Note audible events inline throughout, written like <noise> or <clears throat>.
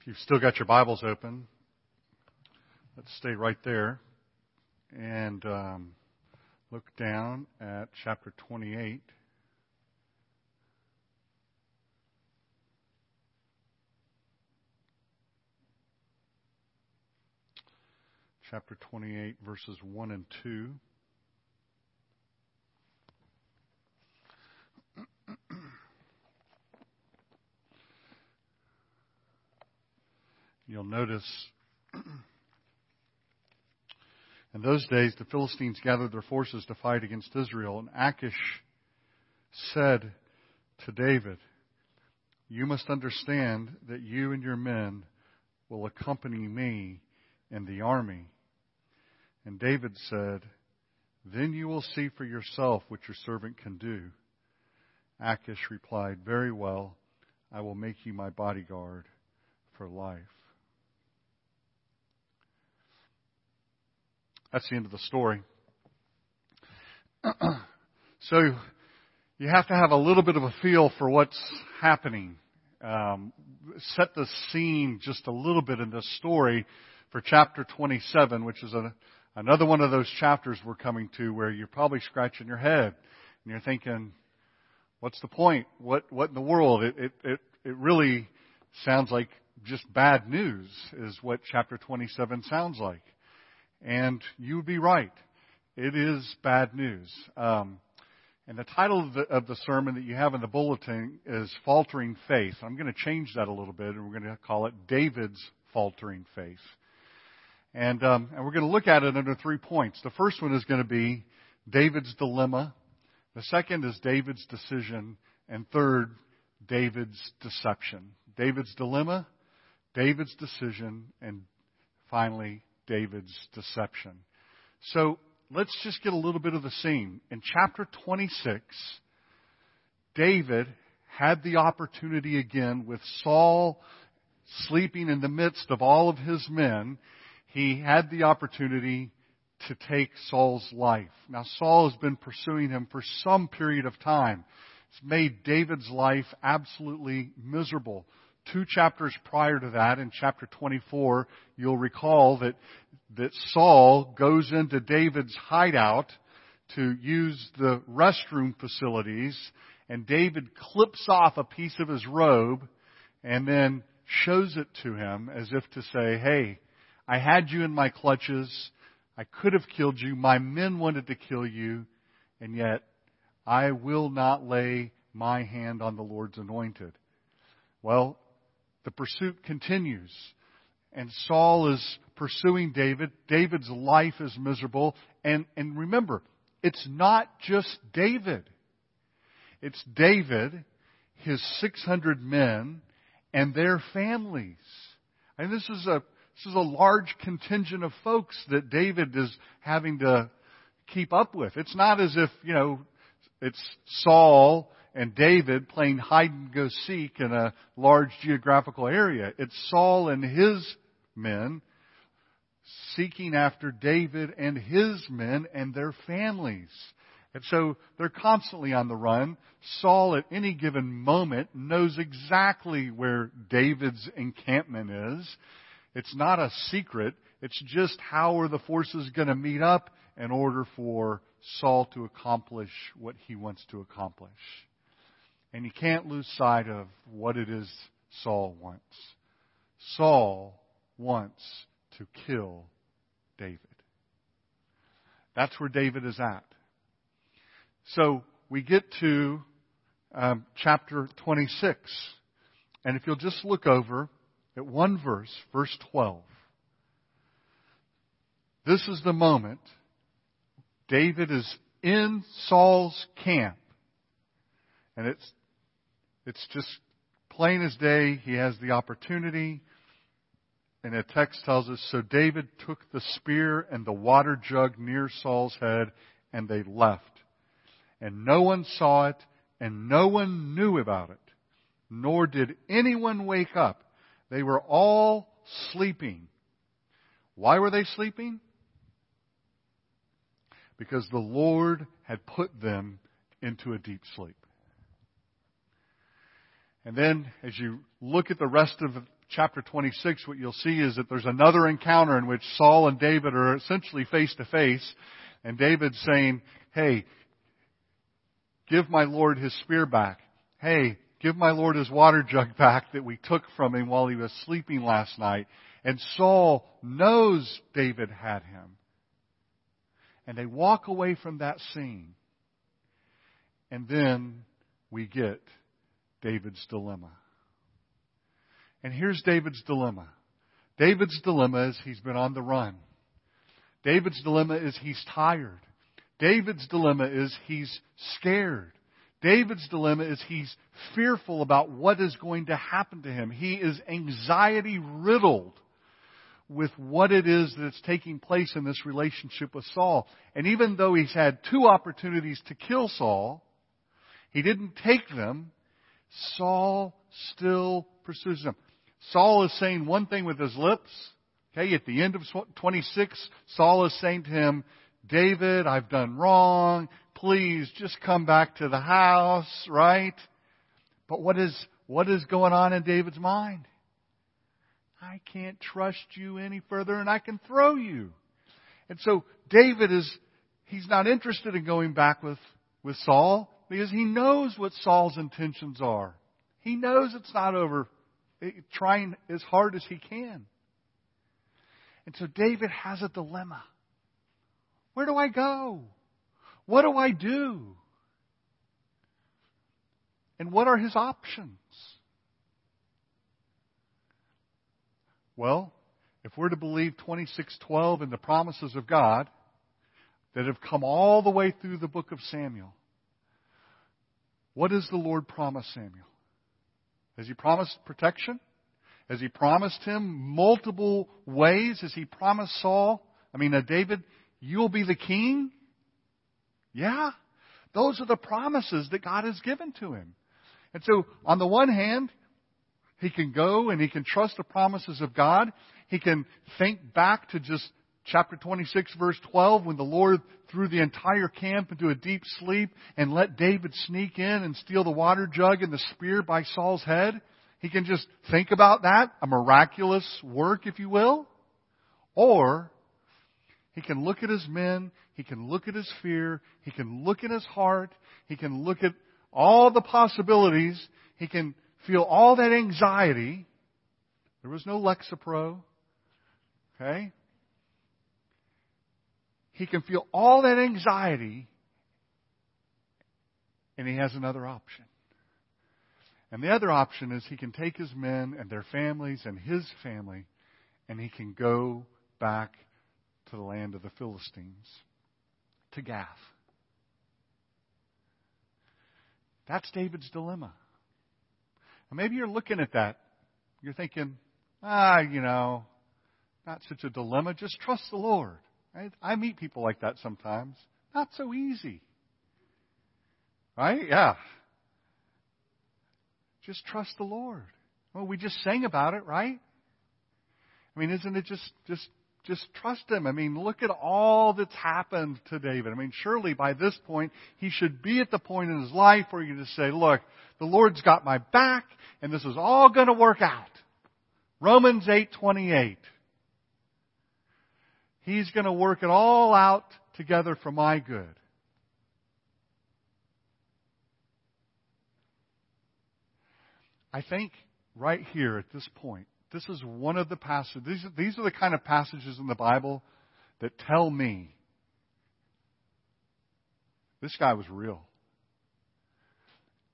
If you've still got your Bibles open, let's stay right there and um, look down at chapter 28. Chapter 28, verses 1 and 2. You'll notice <clears throat> in those days the Philistines gathered their forces to fight against Israel, and Achish said to David, You must understand that you and your men will accompany me in the army. And David said, Then you will see for yourself what your servant can do. Achish replied, Very well, I will make you my bodyguard for life. That's the end of the story. <clears throat> so you have to have a little bit of a feel for what's happening. Um, set the scene just a little bit in this story for chapter 27, which is a, another one of those chapters we're coming to where you're probably scratching your head and you're thinking, what's the point? What, what in the world? It, it, it, it really sounds like just bad news is what chapter 27 sounds like. And you would be right. It is bad news. Um, and the title of the, of the, sermon that you have in the bulletin is Faltering Faith. I'm going to change that a little bit, and we're going to call it David's Faltering Faith. And, um, and we're going to look at it under three points. The first one is going to be David's dilemma. The second is David's decision. And third, David's deception. David's dilemma, David's decision, and finally, David's deception. So let's just get a little bit of the scene. In chapter 26, David had the opportunity again with Saul sleeping in the midst of all of his men. He had the opportunity to take Saul's life. Now Saul has been pursuing him for some period of time. It's made David's life absolutely miserable two chapters prior to that, in chapter 24, you'll recall that, that Saul goes into David's hideout to use the restroom facilities, and David clips off a piece of his robe and then shows it to him as if to say, hey, I had you in my clutches. I could have killed you. My men wanted to kill you. And yet, I will not lay my hand on the Lord's anointed. Well, the pursuit continues. And Saul is pursuing David. David's life is miserable. And, and remember, it's not just David. It's David, his 600 men, and their families. And this is a, this is a large contingent of folks that David is having to keep up with. It's not as if, you know, it's Saul and David playing hide and go seek in a large geographical area. It's Saul and his men seeking after David and his men and their families. And so they're constantly on the run. Saul at any given moment knows exactly where David's encampment is. It's not a secret. It's just how are the forces going to meet up in order for Saul to accomplish what he wants to accomplish. And you can't lose sight of what it is Saul wants. Saul wants to kill David. That's where David is at. So we get to um, chapter 26. And if you'll just look over at one verse, verse 12. This is the moment David is in Saul's camp. And it's it's just plain as day. He has the opportunity. And the text tells us, so David took the spear and the water jug near Saul's head and they left. And no one saw it and no one knew about it, nor did anyone wake up. They were all sleeping. Why were they sleeping? Because the Lord had put them into a deep sleep. And then as you look at the rest of chapter 26, what you'll see is that there's another encounter in which Saul and David are essentially face to face. And David's saying, hey, give my Lord his spear back. Hey, give my Lord his water jug <laughs> back that we took from him while he was sleeping last night. And Saul knows David had him. And they walk away from that scene. And then we get David's dilemma. And here's David's dilemma. David's dilemma is he's been on the run. David's dilemma is he's tired. David's dilemma is he's scared. David's dilemma is he's fearful about what is going to happen to him. He is anxiety riddled with what it is that's taking place in this relationship with Saul. And even though he's had two opportunities to kill Saul, he didn't take them. Saul still pursues him. Saul is saying one thing with his lips. Okay, at the end of 26, Saul is saying to him, David, I've done wrong. Please just come back to the house, right? But what is, what is going on in David's mind? I can't trust you any further and I can throw you. And so David is, he's not interested in going back with, with Saul because he knows what Saul's intentions are. He knows it's not over, eh, trying as hard as he can. And so David has a dilemma. Where do I go? What do I do? And what are his options? Well, if we're to believe 26:12 and the promises of God that have come all the way through the book of Samuel, what does the Lord promise Samuel? Has he promised protection? Has he promised him multiple ways? Has he promised Saul? I mean, uh, David, you'll be the king? Yeah. Those are the promises that God has given to him. And so, on the one hand, he can go and he can trust the promises of God. He can think back to just chapter 26 verse 12 when the Lord threw the entire camp into a deep sleep and let David sneak in and steal the water jug and the spear by Saul's head. He can just think about that, a miraculous work, if you will. Or he can look at his men, he can look at his fear, he can look at his heart, he can look at all the possibilities, he can feel all that anxiety. There was no Lexapro. Okay? He can feel all that anxiety, and he has another option. And the other option is he can take his men and their families and his family, and he can go back to the land of the Philistines, to Gath. That's David's dilemma. And maybe you're looking at that. You're thinking, ah, you know, not such a dilemma. Just trust the Lord. Right? I meet people like that sometimes. Not so easy. Right? Yeah. Just trust the Lord. Well, we just sang about it, right? I mean, isn't it just, just, just trust Him? I mean, look at all that's happened to David. I mean, surely by this point, he should be at the point in his life where you just say, look, the Lord's got my back, and this is all going to work out. Romans 8:28. He's going to work it all out together for my good. I think right here at this point, this is one of the passages, these, these are the kind of passages in the Bible that tell me this guy was real.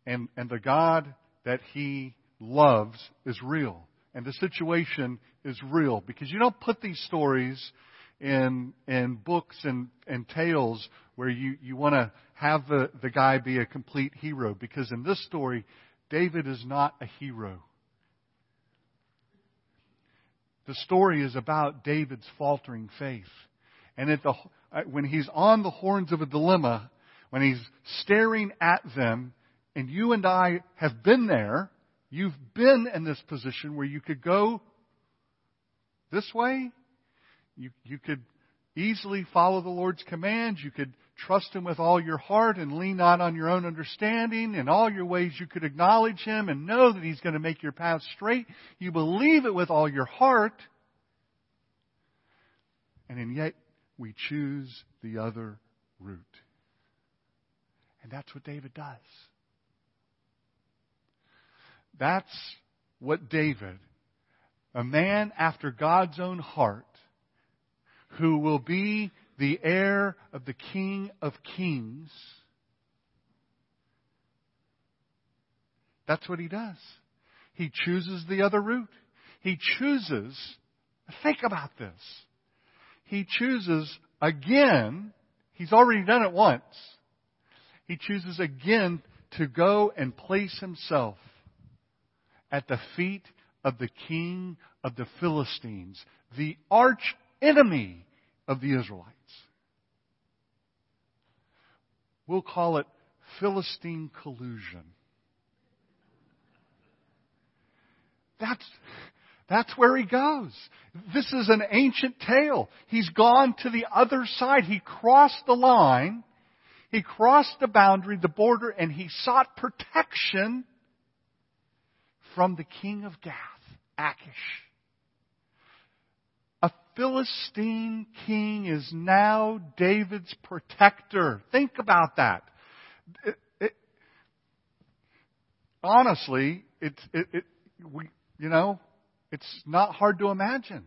And, and the God that he loves is real. And the situation is real. Because you don't put these stories in, in books and, and tales where you, you want to have the, the guy be a complete hero. Because in this story, David is not a hero. The story is about David's faltering faith. And at the, uh, when he's on the horns of a dilemma, when he's staring at them, and you and I have been there, you've been in this position where you could go this way, you, you could easily follow the Lord's commands, you could trust Him with all your heart and lean not on your own understanding. In all your ways you could acknowledge Him and know that He's going to make your path straight. You believe it with all your heart. And yet we choose the other route. And that's what David does. That's what David, a man after God's own heart, who will be the heir of the King of Kings, that's what he does. He chooses the other route. He chooses, think about this. He chooses again, he's already done it once. He chooses again to go and place himself at the feet of the king of the Philistines, the arch enemy of the Israelites. We'll call it Philistine collusion. That's, that's where he goes. This is an ancient tale. He's gone to the other side. He crossed the line. He crossed the boundary, the border, and he sought protection from the king of Gath, Achish. Philistine king is now David's protector. Think about that. It, it, honestly, it's, it, it, we, you know, it's not hard to imagine.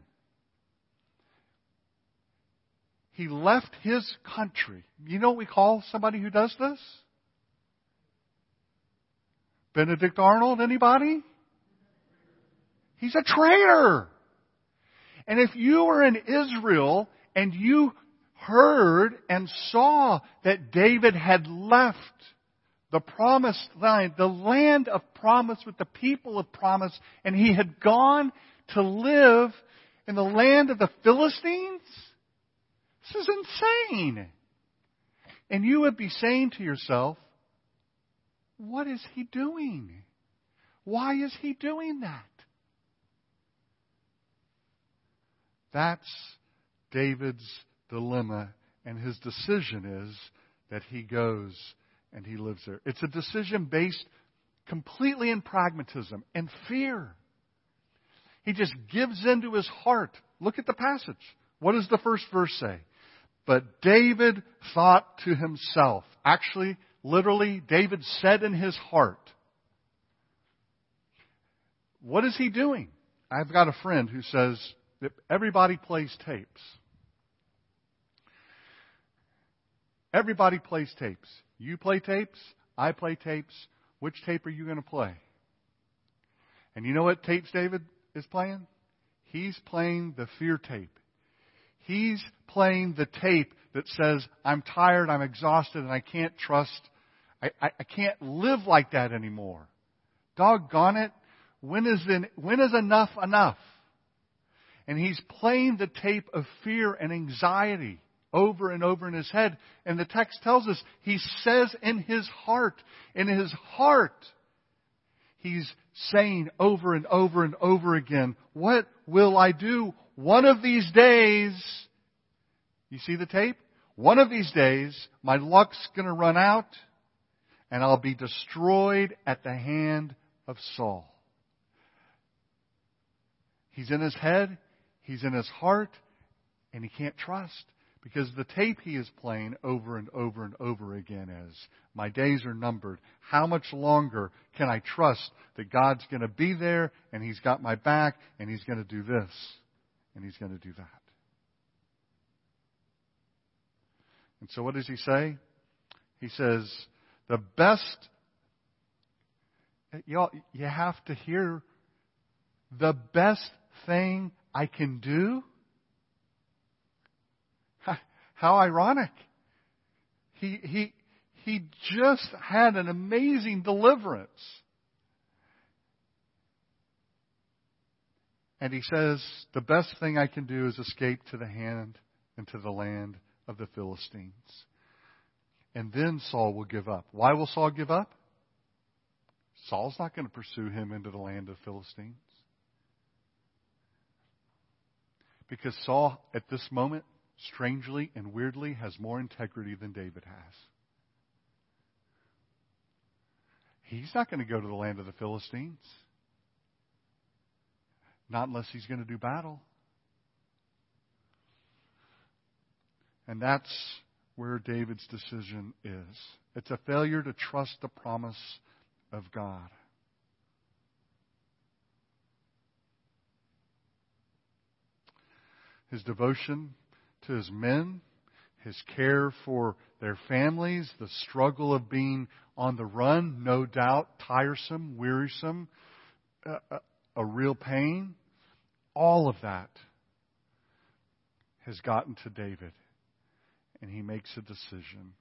He left his country. You know what we call somebody who does this? Benedict Arnold, anybody? He's a traitor. And if you were in Israel and you heard and saw that David had left the promised land, the land of promise with the people of promise, and he had gone to live in the land of the Philistines? This is insane. And you would be saying to yourself, what is he doing? Why is he doing that? That's David's dilemma, and his decision is that he goes and he lives there. It's a decision based completely in pragmatism and fear. He just gives into his heart. Look at the passage. What does the first verse say? But David thought to himself. Actually, literally, David said in his heart. What is he doing? I've got a friend who says that everybody plays tapes. Everybody plays tapes. You play tapes. I play tapes. Which tape are you going to play? And you know what tapes David is playing? He's playing the fear tape. He's playing the tape that says, I'm tired, I'm exhausted, and I can't trust, I, I, I can't live like that anymore. Doggone it. When is, when is enough enough? And he's playing the tape of fear and anxiety over and over in his head. And the text tells us he says in his heart, in his heart, he's saying over and over and over again, What will I do? One of these days, you see the tape? One of these days, my luck's gonna run out and I'll be destroyed at the hand of Saul. He's in his head, he's in his heart, and he can't trust. Because the tape he is playing over and over and over again is, my days are numbered. How much longer can I trust that God's going to be there and He's got my back and He's going to do this and He's going to do that? And so what does He say? He says, the best, y'all, you have to hear the best thing I can do how ironic. He, he, he just had an amazing deliverance. And he says, the best thing I can do is escape to the hand and to the land of the Philistines. And then Saul will give up. Why will Saul give up? Saul's not going to pursue him into the land of Philistines. Because Saul, at this moment, strangely and weirdly, has more integrity than David has. He's not going to go to the land of the Philistines. Not unless he's going to do battle. And that's where David's decision is. It's a failure to trust the promise of God. His devotion to his men, his care for their families, the struggle of being on the run, no doubt tiresome, wearisome, a, a, a real pain. All of that has gotten to David, and he makes a decision.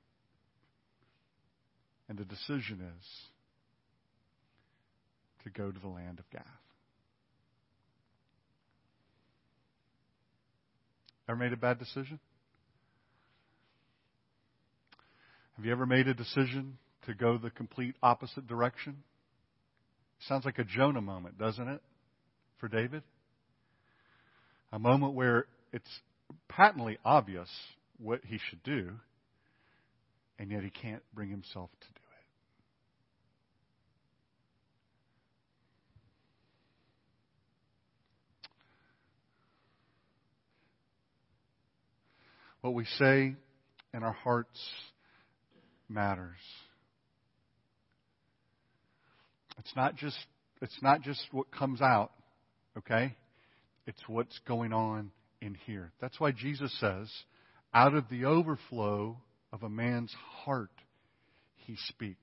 And the decision is to go to the land of Gath. Ever made a bad decision? Have you ever made a decision to go the complete opposite direction? Sounds like a Jonah moment, doesn't it, for David? A moment where it's patently obvious what he should do, and yet he can't bring himself to What we say in our hearts matters. It's not just it's not just what comes out, okay? It's what's going on in here. That's why Jesus says, out of the overflow of a man's heart he speaks.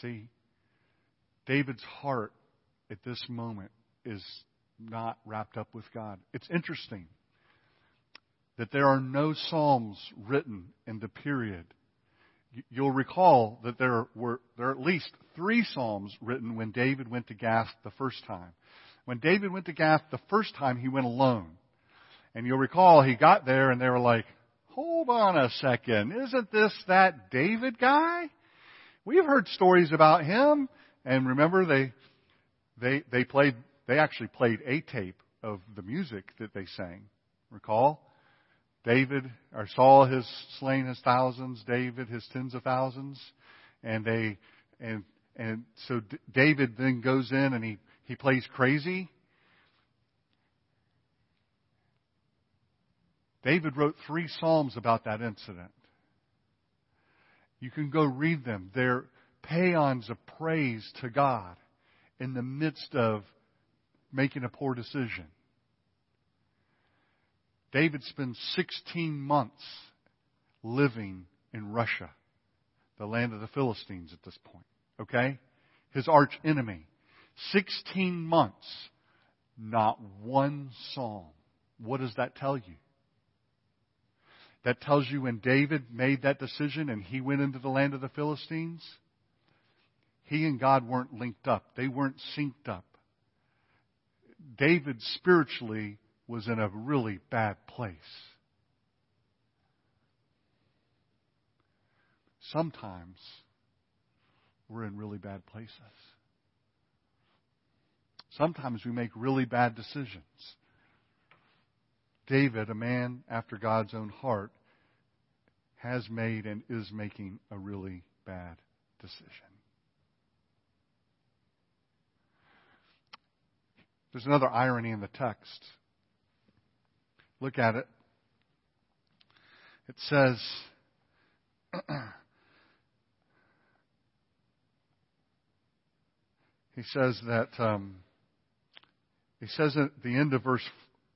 See, David's heart at this moment is not wrapped up with God. It's interesting that there are no Psalms written in the period. You'll recall that there were there are at least three Psalms written when David went to Gath the first time. When David went to Gath the first time, he went alone. And you'll recall he got there and they were like, hold on a second. Isn't this that David guy? We've heard stories about him. And remember they, they, they played, they actually played a tape of the music that they sang. Recall? David, or Saul has slain his thousands, David his tens of thousands, and they, and, and so D- David then goes in and he, he plays crazy. David wrote three Psalms about that incident. You can go read them. They're paeans of praise to God in the midst of making a poor decision. David spends 16 months living in Russia, the land of the Philistines at this point. Okay? His arch enemy. 16 months, not one psalm. What does that tell you? That tells you when David made that decision and he went into the land of the Philistines, he and God weren't linked up. They weren't synced up. David spiritually was in a really bad place. Sometimes we're in really bad places. Sometimes we make really bad decisions. David, a man after God's own heart, has made and is making a really bad decision. There's another irony in the text. Look at it. It says, <clears throat> he says that, um, he says at the end of verse,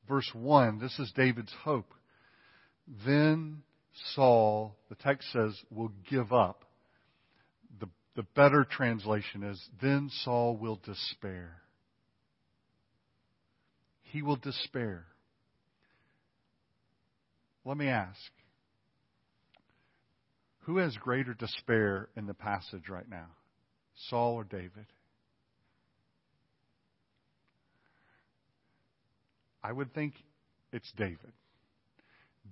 verse 1, this is David's hope. Then Saul, the text says, will give up. The, the better translation is, then Saul will despair. He will despair. Let me ask who has greater despair in the passage right now, Saul or David? I would think it's David.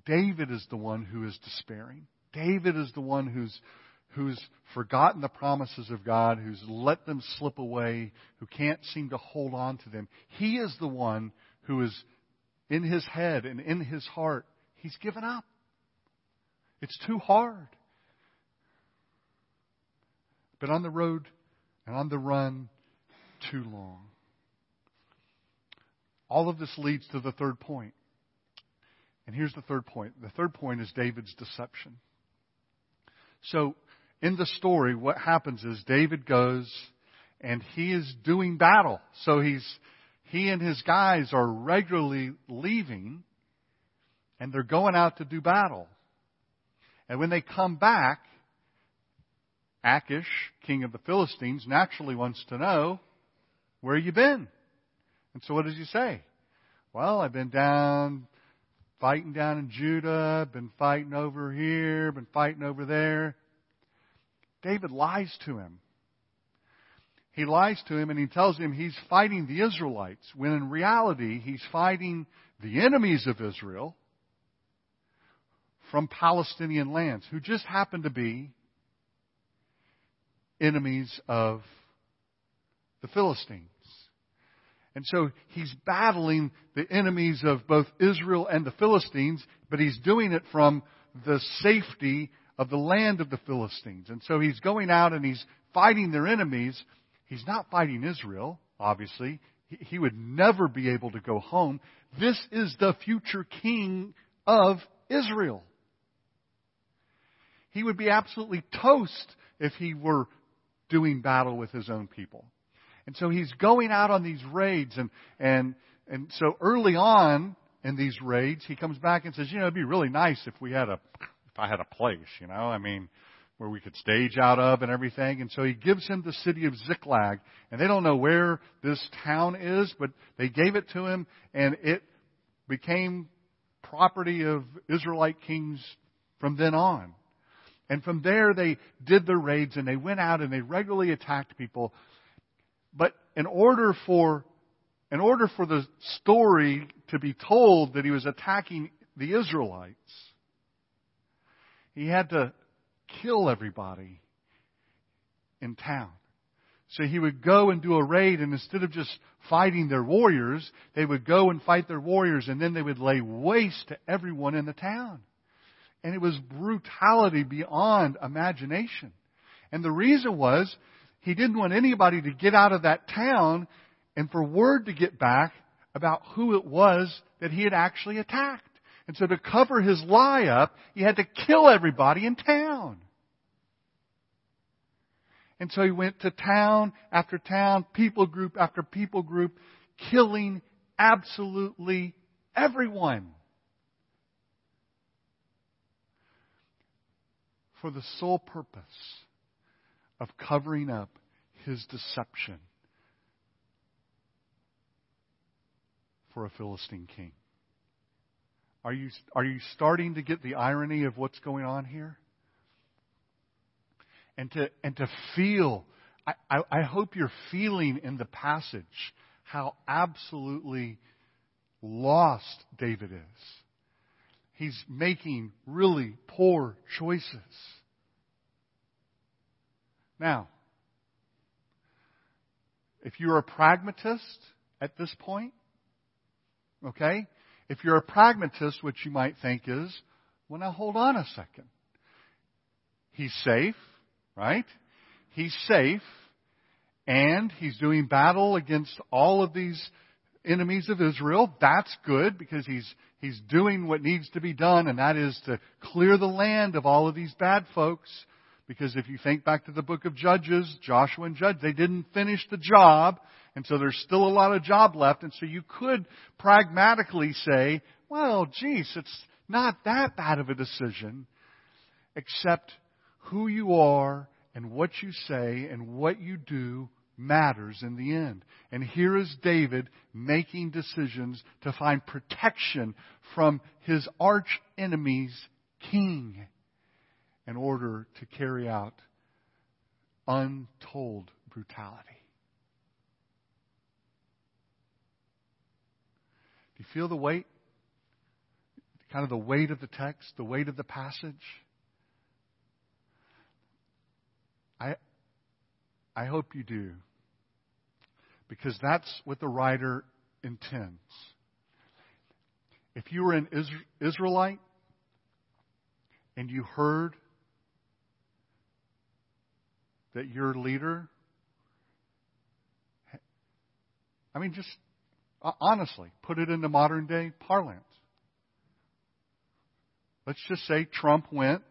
David is the one who is despairing. David is the one who's who's forgotten the promises of God, who's let them slip away, who can't seem to hold on to them. He is the one who is in his head and in his heart, he's given up. It's too hard. Been on the road and on the run too long. All of this leads to the third point. And here's the third point. The third point is David's deception. So, in the story, what happens is David goes and he is doing battle. So he's, he and his guys are regularly leaving and they're going out to do battle. And when they come back, Achish, king of the Philistines, naturally wants to know, where you been? And so what does he say? Well, I've been down fighting down in Judah, been fighting over here, been fighting over there. David lies to him. He lies to him and he tells him he's fighting the Israelites, when in reality he's fighting the enemies of Israel from Palestinian lands, who just happen to be enemies of the Philistines. And so he's battling the enemies of both Israel and the Philistines, but he's doing it from the safety of the land of the Philistines. And so he's going out and he's fighting their enemies. He's not fighting Israel, obviously. He would never be able to go home. This is the future king of Israel. He would be absolutely toast if he were doing battle with his own people. And so he's going out on these raids and, and, and so early on in these raids, he comes back and says, you know, it'd be really nice if we had a, if I had a place, you know, I mean, where we could stage out of and everything. And so he gives him the city of Ziklag. And they don't know where this town is, but they gave it to him and it became property of Israelite kings from then on. And from there they did their raids and they went out and they regularly attacked people but in order for, in order for the story to be told that he was attacking the Israelites, he had to kill everybody in town. So he would go and do a raid, and instead of just fighting their warriors, they would go and fight their warriors, and then they would lay waste to everyone in the town. And it was brutality beyond imagination. And the reason was he didn't want anybody to get out of that town and for word to get back about who it was that he had actually attacked. And so to cover his lie up, he had to kill everybody in town. And so he went to town after town, people group after people group, killing absolutely everyone. For the sole purpose of covering up his deception for a Philistine king. Are you, are you starting to get the irony of what's going on here? And to, and to feel, I, I, I hope you're feeling in the passage how absolutely lost David is. He's making really poor choices. Now, if you're a pragmatist at this point, okay, if you're a pragmatist, what you might think is, well, now hold on a second. He's safe, right? He's safe, and he's doing battle against all of these enemies of Israel. That's good because he's, he's doing what needs to be done, and that is to clear the land of all of these bad folks. Because if you think back to the book of Judges, Joshua and Judge, they didn't finish the job, and so there's still a lot of job left, and so you could pragmatically say, well, geez, it's not that bad of a decision, except who you are and what you say and what you do matters in the end. And here is David making decisions to find protection from his arch enemy's king in order to carry out untold brutality. Do you feel the weight? Kind of the weight of the text, the weight of the passage? I, I hope you do. Because that's what the writer intends. if you were an Israelite and you heard that your leader, I mean, just uh, honestly, put it into modern day parlance. Let's just say Trump went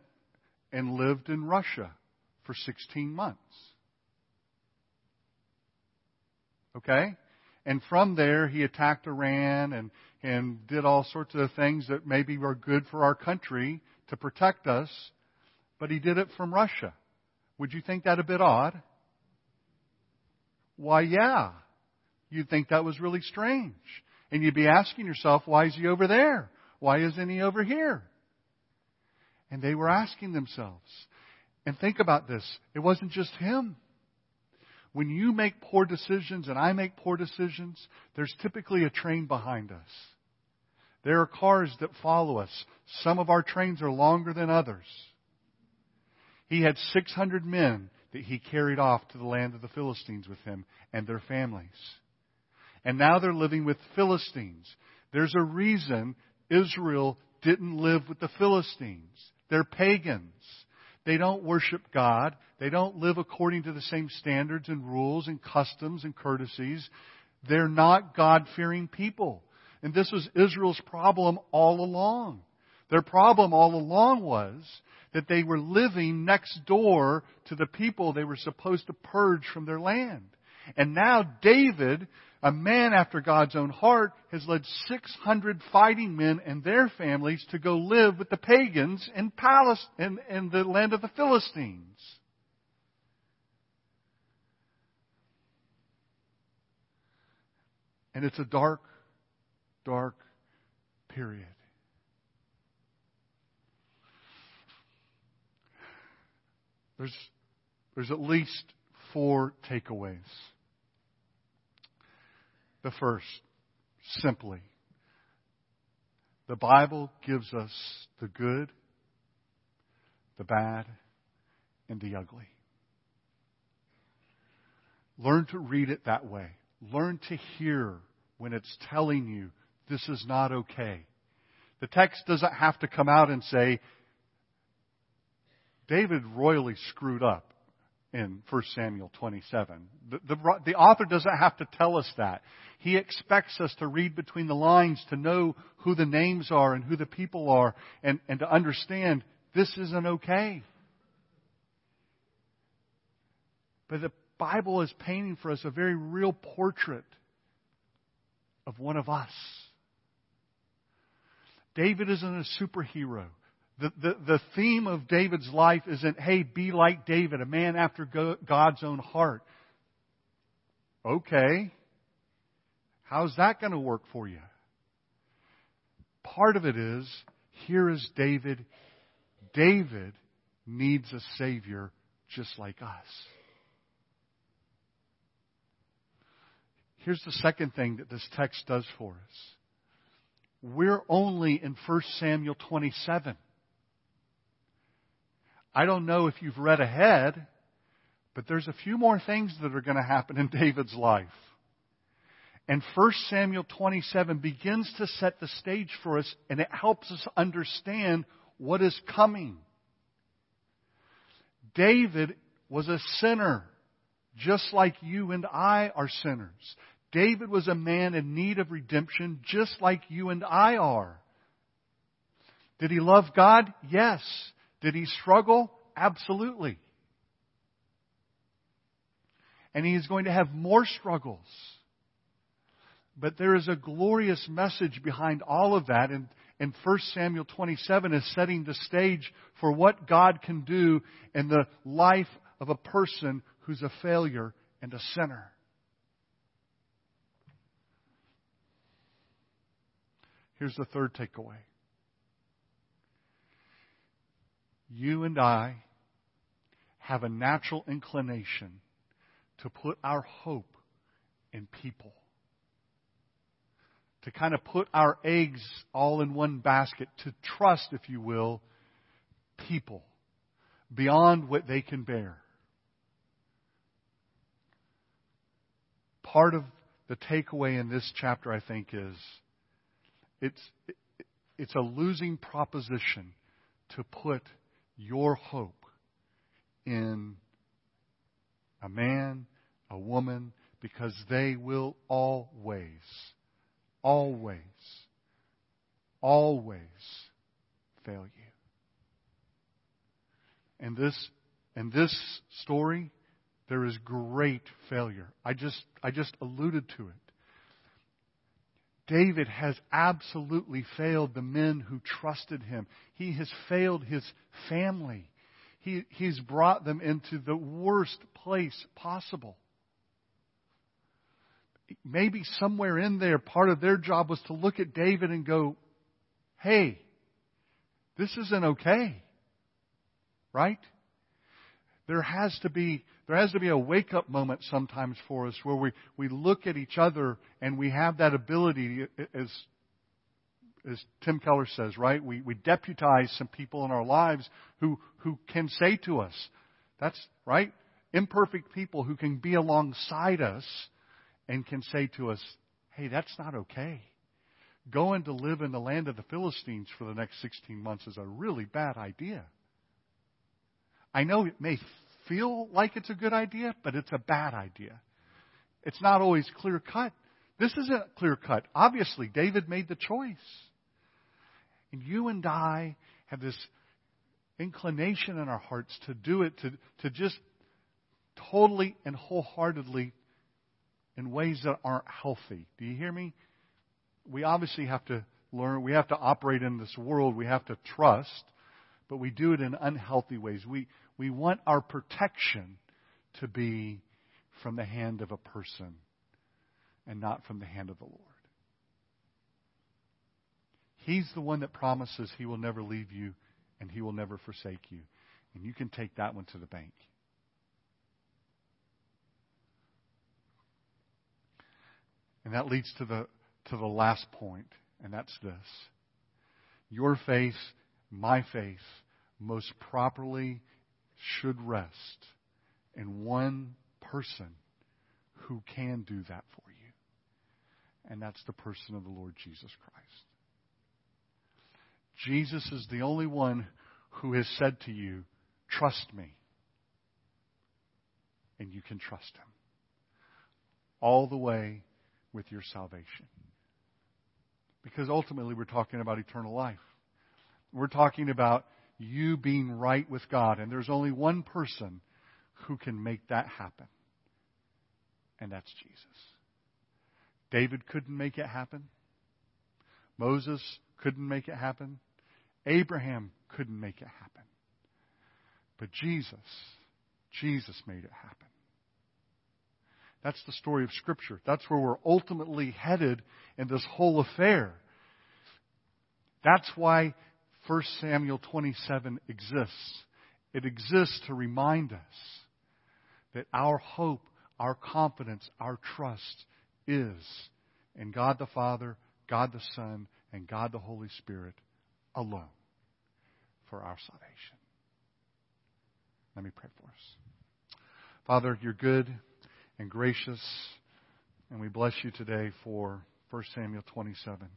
and lived in Russia for 16 months. Okay? And from there, he attacked Iran and, and did all sorts of things that maybe were good for our country to protect us, but he did it from Russia. Would you think that a bit odd? Why, yeah. You'd think that was really strange. And you'd be asking yourself, why is he over there? Why isn't he over here? And they were asking themselves. And think about this. It wasn't just him. When you make poor decisions and I make poor decisions, there's typically a train behind us. There are cars that follow us. Some of our trains are longer than others. He had 600 men that he carried off to the land of the Philistines with him and their families. And now they're living with Philistines. There's a reason Israel didn't live with the Philistines. They're pagans. They don't worship God. They don't live according to the same standards and rules and customs and courtesies. They're not God fearing people. And this was Israel's problem all along. Their problem all along was that they were living next door to the people they were supposed to purge from their land. And now David, a man after God's own heart, has led 600 fighting men and their families to go live with the pagans in Palestine, in, in the land of the Philistines. And it's a dark, dark period. There's, there's at least four takeaways. The first, simply, the Bible gives us the good, the bad, and the ugly. Learn to read it that way. Learn to hear when it's telling you this is not okay. The text doesn't have to come out and say, David royally screwed up in 1 Samuel 27. The, the, the, author doesn't have to tell us that. He expects us to read between the lines to know who the names are and who the people are and, and to understand this isn't okay. But the Bible is painting for us a very real portrait of one of us. David isn't a superhero. The, the, the theme of David's life isn't, hey, be like David, a man after God's own heart. Okay. How's that going to work for you? Part of it is, here is David. David needs a Savior just like us. Here's the second thing that this text does for us. We're only in 1 Samuel 27. I don't know if you've read ahead, but there's a few more things that are going to happen in <laughs> David's life. And 1 Samuel 27 begins to set the stage for us, and it helps us understand what is coming. David was a sinner, just like you and I are sinners. David was a man in need of redemption, just like you and I are. Did he love God? Yes. Did he struggle? Absolutely. And he is going to have more struggles. But there is a glorious message behind all of that. And, and 1 Samuel 27 is setting the stage for what God can do in the life of a person who's a failure and a sinner. Here's the third takeaway you and I have a natural inclination to put our hope in people. To kind of put our eggs all in one basket, to trust, if you will, people beyond what they can bear. Part of the takeaway in this chapter, I think, is it's, it's a losing proposition to put your hope in a man, a woman, because they will always, always, always fail you. And this, in this story, there is great failure. I just, I just alluded to it. David has absolutely failed the men who trusted him. He has failed his family. He, he's brought them into the worst place possible. Maybe somewhere in there, part of their job was to look at David and go, hey, this isn't okay. Right? There has to be there has to be a wake up moment sometimes for us where we, we look at each other and we have that ability, as, as Tim Keller says, right? We, we deputize some people in our lives who, who can say to us, that's right, imperfect people who can be alongside us and can say to us, hey, that's not okay. Going to live in the land of the Philistines for the next 16 months is a really bad idea. I know it may feel like it's a good idea, but it's a bad idea. It's not always clear cut. This isn't clear cut. Obviously, David made the choice. And you and I have this inclination in our hearts to do it, to, to just totally and wholeheartedly in ways that aren't healthy. Do you hear me? We obviously have to learn, we have to operate in this world, we have to trust, but we do it in unhealthy ways. We, we want our protection to be from the hand of a person and not from the hand of the Lord. He's the one that promises he will never leave you and he will never forsake you. And you can take that one to the bank. And that leads to the, to the last point, and that's this. Your faith, my faith, most properly should rest in one person who can do that for you. And that's the person of the Lord Jesus Christ. Jesus is the only one who has said to you, Trust me. And you can trust him. All the way with your salvation. Because ultimately, we're talking about eternal life. We're talking about you being right with God. And there's only one person who can make that happen, and that's Jesus. David couldn't make it happen. Moses couldn't make it happen. Abraham couldn't make it happen. But Jesus, Jesus made it happen. That's the story of Scripture. That's where we're ultimately headed in this whole affair. That's why 1 Samuel 27 exists. It exists to remind us that our hope, our confidence, our trust is in God the Father, God the Son, and God the Holy Spirit alone for our salvation. Let me pray for us. Father, you're good and gracious, and we bless you today for 1 Samuel 27.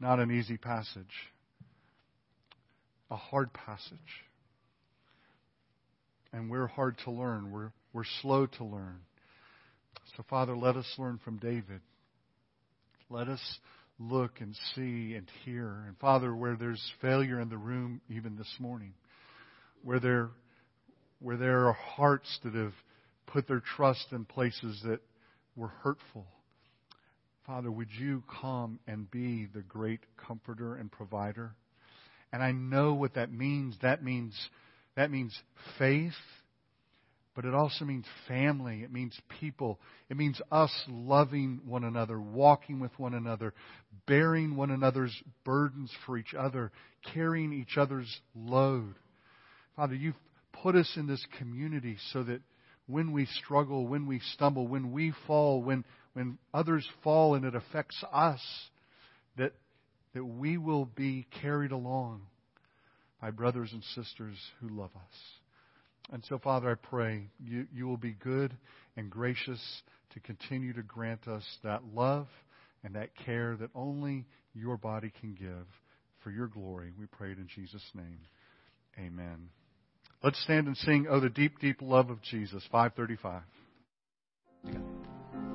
Not an easy passage a hard passage. And we're hard to learn. We're, we're slow to learn. So, Father, let us learn from David. Let us look and see and hear. And, Father, where there's failure in the room, even this morning, where there, where there are hearts that have put their trust in places that were hurtful, Father, would you come and be the great comforter and provider? And I know what that means. That means, that means faith, but it also means family. It means people. It means us loving one another, walking with one another, bearing one another's burdens for each other, carrying each other's load. Father, you've put us in this community so that when we struggle, when we stumble, when we fall, when, when others fall and it affects us, that that we will be carried along by brothers and sisters who love us. And so, Father, I pray you, you will be good and gracious to continue to grant us that love and that care that only your body can give for your glory. We pray it in Jesus' name. Amen. Let's stand and sing, Oh, the deep, deep love of Jesus, 535.